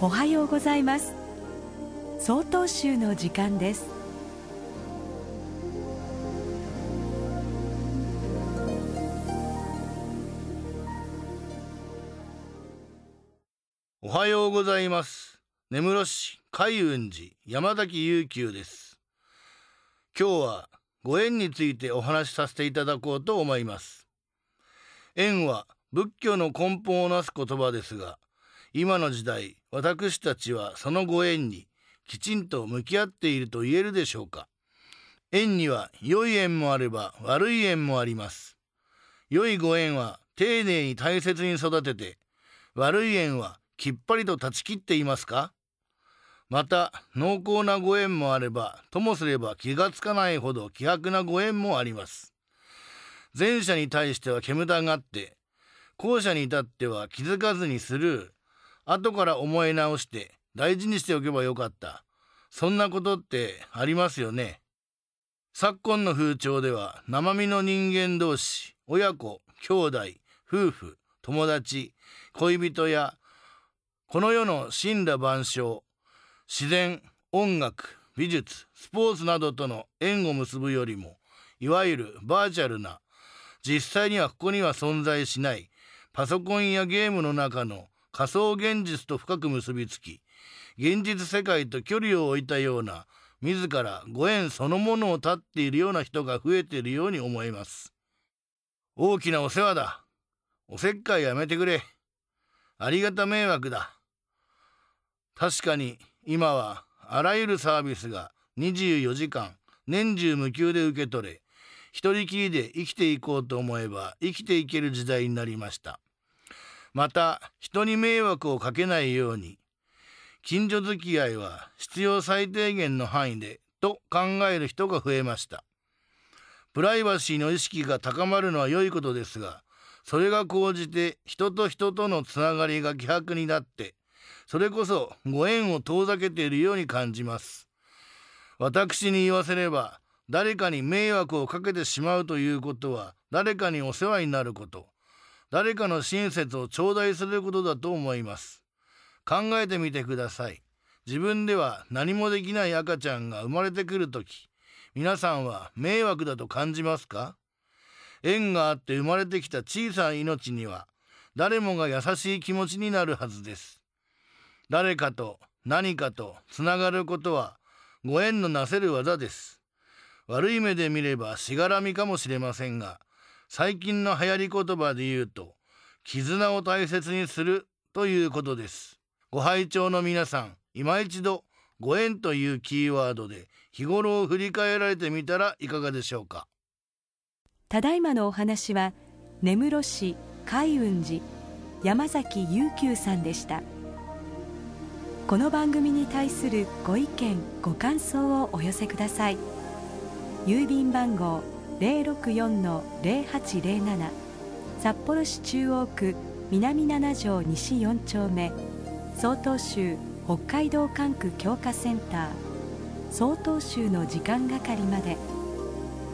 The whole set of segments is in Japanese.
おはようございます。総統集の時間です。おはようございます。根室市海雲寺山崎悠久です。今日はご縁についてお話しさせていただこうと思います。縁は仏教の根本をなす言葉ですが今の時代私たちはそのご縁にきちんと向き合っていると言えるでしょうか。縁には良い縁もあれば悪い縁もあります。良いご縁は丁寧に大切に育てて悪い縁はきっぱりと断ち切っていますか。また濃厚なご縁もあればともすれば気がつかないほど希薄なご縁もあります。前者に対しては煙たがって後者に至っては気づかずにスルー後から思い直して大事にしておけばよかった。そんなことってありますよね。昨今の風潮では生身の人間同士、親子、兄弟、夫婦、友達、恋人やこの世の神羅万象、自然、音楽、美術、スポーツなどとの縁を結ぶよりも、いわゆるバーチャルな、実際にはここには存在しないパソコンやゲームの中の仮想現実と深く結びつき現実世界と距離を置いたような自らご縁そのものを絶っているような人が増えているように思います。大きなお世話だ。おせっかいやめてくれ。ありがた迷惑だ。確かに今はあらゆるサービスが24時間年中無休で受け取れ一人きりで生きていこうと思えば生きていける時代になりました。また人に迷惑をかけないように近所付き合いは必要最低限の範囲でと考える人が増えました。プライバシーの意識が高まるのは良いことですがそれが高じて人と人とのつながりが希薄になってそれこそご縁を遠ざけているように感じます。私に言わせれば誰かに迷惑をかけてしまうということは誰かにお世話になること。誰かの親切を頂戴することだと思います。考えてみてください。自分では何もできない赤ちゃんが生まれてくるとき皆さんは迷惑だと感じますか？縁があって生まれてきた小さな命には誰もが優しい気持ちになるはずです。誰かと何かとつながることはご縁のなせる技です。悪い目で見ればしがらみかもしれませんが最近の流行り言葉で言うと絆を大切にするということです。ご拝聴の皆さん今一度ご縁というキーワードで日頃を振り返られてみたらいかがでしょうか？ただいまのお話は根室市海雲寺山崎悠久さんでした。この番組に対するご意見ご感想をお寄せください。郵便番号064-0807札幌市中央区南7条西4丁目曹洞州北海道管区強化センター曹洞州の時間係まで。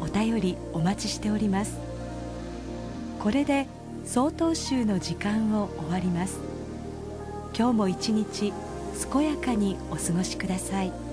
お便りお待ちしております。これで曹洞州の時間を終わります。今日も一日健やかにお過ごしください。